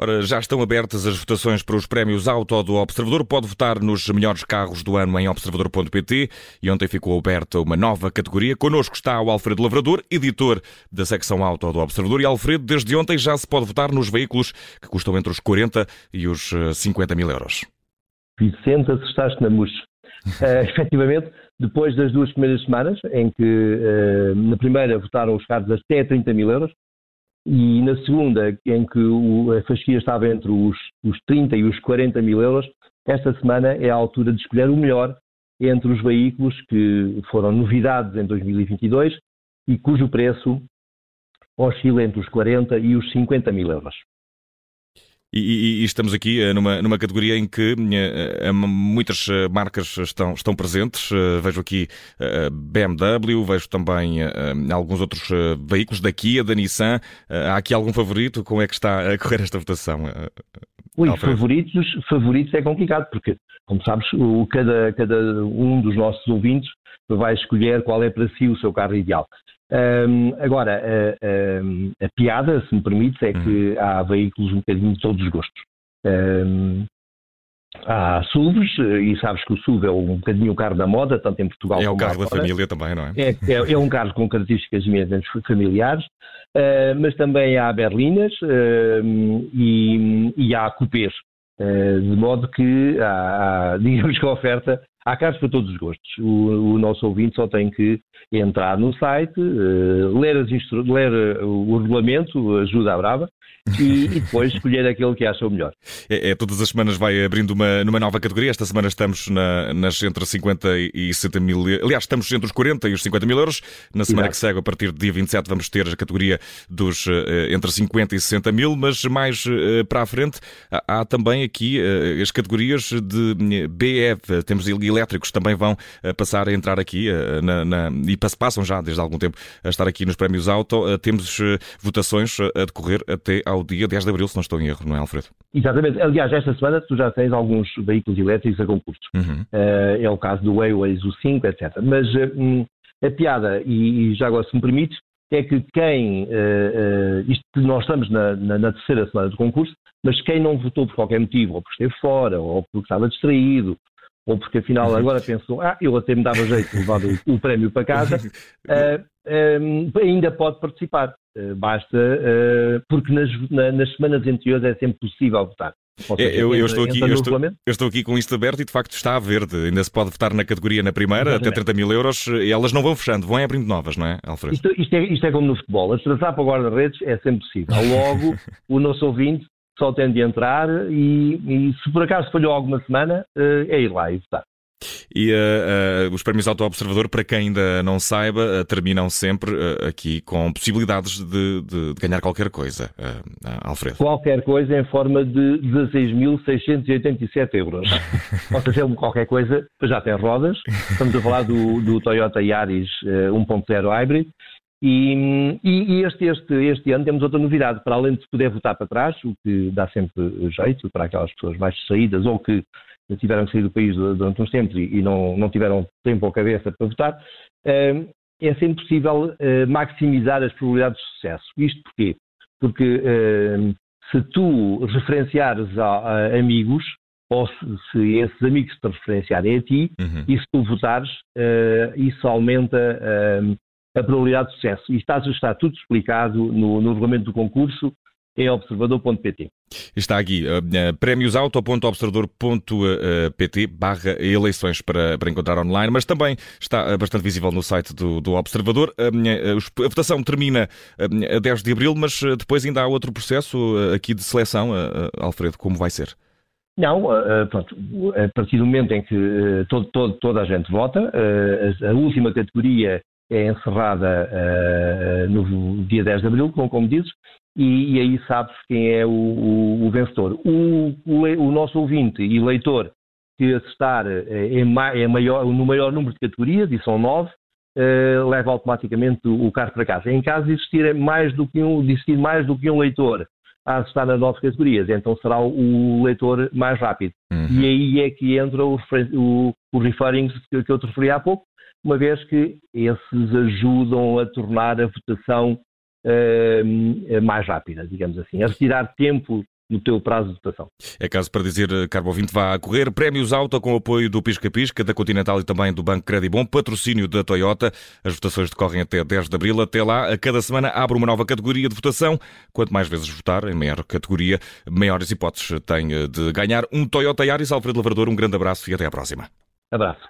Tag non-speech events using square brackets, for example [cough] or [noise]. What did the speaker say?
Ora, já estão abertas as votações para os prémios Auto do Observador. Pode votar nos melhores carros do ano em observador.pt e ontem ficou aberta uma nova categoria. Connosco está o Alfredo Lavrador, editor da secção Auto do Observador. E Alfredo, desde ontem já se pode votar nos veículos que custam entre os 40 e os 50 eh, mil euros. Vicente, assustaste na mousse. Uh, [laughs] efetivamente, depois das duas primeiras semanas, em que uh, na primeira votaram os carros até 30 mil euros, e na segunda, em que o, a fasquia estava entre os, os 30 e os 40 mil euros, esta semana é a altura de escolher o melhor entre os veículos que foram novidades em 2022 e cujo preço oscila entre os 40 e os 50 mil euros. E, e, e, estamos aqui uh, numa, numa categoria em que uh, muitas marcas estão, estão presentes. Vejo aqui BMW, vejo também alguns outros veículos da Kia, da Nissan. há aqui algum favorito? Como é que está [laughs] a correr esta votação? Ui, favoritos, favoritos é complicado, porque, como sabes, o, cada, cada um dos nossos ouvintes vai escolher qual é para si o seu carro ideal. Um, agora, a, a, a, piada, se me permites, é que uhum. há veículos um bocadinho de todos os gostos. Um, há SUVs, e sabes que o SUV é um bocadinho o carro da moda, tanto em Portugal é como É o carro da família também, não é? É, é, é um carro com características familiares, uh, mas também há berlinas uh, e, e, há cupês. Uh, de modo que há, há, [laughs] digamos que a oferta Há carros para todos os gostos. O, o, nosso ouvinte só tem que entrar no site, uh, ler, ler, uh, o regulamento, ajuda a brava, e, [laughs] e, depois escolher aquele que acha o melhor. É, é, todas as semanas vai abrindo uma, numa nova categoria. Esta semana estamos na, nas entre 50 e 60 mil. Aliás, estamos entre os 40 e os 50 mil euros. Na semana Exato. que segue, a partir do dia 27, vamos ter a categoria dos uh, entre 50 e 60 mil, mas mais uh, para a frente há, há também aqui as categorias de BF. Temos elétricos também vão passar a entrar aqui na, na, e passam já desde há algum tempo a estar aqui nos prémios Auto. Temos votações a decorrer até ao dia 10 de abril, se não estou em erro, não é, Alfredo? Exatamente. Aliás, esta semana tu já tens alguns veículos elétricos a concurso. Uhum. Uh, é o caso do Waze, o 5, etc. Mas uh, a piada, e, e, já agora se me permites, é que quem, uh, isto nós estamos na, na, na, terceira semana do concurso, mas quem não votou por qualquer motivo, ou porque esteve fora, ou porque estava distraído, ou porque afinal uhum. agora pensou, ah, eu até me dava jeito de levar o, o prémio para casa, [laughs] ainda pode participar. Eh, basta, uh, porque nas, na, nas semanas anteriores é sempre possível votar. Seja, é, eu, eu, estou aqui, eu, estou, eu, estou, aqui com isto aberto e de facto está a verde. Ainda se pode votar na categoria na primeira, Exatamente. até 30 mil euros, e elas não vão fechando, vão abrindo novas, não é, Alfredo? Isto, isto, é, isto é como no futebol, a traçar para o guarda-redes é sempre possível. Logo, o nosso ouvinte só tem de entrar e, e se por acaso falhou alguma semana, uh, é ir lá e votar. E uh, uh, os prémios Auto Observador, para quem ainda não saiba, uh, terminam sempre aqui com possibilidades de, de, de ganhar qualquer coisa, Alfredo. Qualquer coisa em forma de 16.687 euros. [laughs] Ou seja, qualquer coisa, já tem rodas. Estamos a falar do, do Toyota Yaris 1.0 Hybrid. E, e, este, este, este ano temos outra novidade, para além de poder votar para trás, o que dá sempre jeito para aquelas pessoas mais saídas ou que tiveram que sair do país durante uns tempos e, não, não tiveram tempo ou cabeça para votar, eh, é sempre possível eh, maximizar as probabilidades de sucesso. Isto porquê? Porque eh, se tu referenciares a, a amigos, ou se, se, esses amigos te referenciarem a ti, uhum. e se tu votares, isso aumenta a probabilidade de sucesso. E está, está tudo explicado no, no regulamento do concurso é observador.pt. Está aqui, uh, prémiosauto.observador.pt barra eleições para, para encontrar online, mas também está bastante visível no site do, do Observador. Uh, a votação termina a 10 de Abril, mas depois ainda há outro processo aqui de seleção. Alfredo, como vai ser? Não, pronto, a partir do momento em que todo, todo, toda a gente vota, a última categoria é encerrada no dia 10 de Abril, como, como dizes, e, e aí sabes quem é o, o, o vencedor. O, o, nosso ouvinte e leitor que assistar é, é maior, no maior número de categorias, e são nove, uh, leva automaticamente o, carro para casa. Em caso de existir mais do que um, de existir mais do que um leitor a assistar nas nove categorias, então será o, leitor mais rápido. Uhum. E aí é que entra o, o, o referring que eu te referi há pouco, uma vez que esses ajudam a tornar a votação uh, mais rápida, digamos assim, a retirar tempo no teu prazo de votação. É caso para dizer, Carbo Ouvinte, vá a correr. Prémios Auto com apoio do Pisca Pisca, da Continental e também do Banco Credibom, patrocínio da Toyota. As votações decorrem até 10 de abril. Até lá, a cada semana abre uma nova categoria de votação. Quanto mais vezes votar, em maior categoria, maiores hipóteses tem de ganhar um Toyota Yaris. Alfredo Lavrador, um grande abraço e até à próxima. Abraço.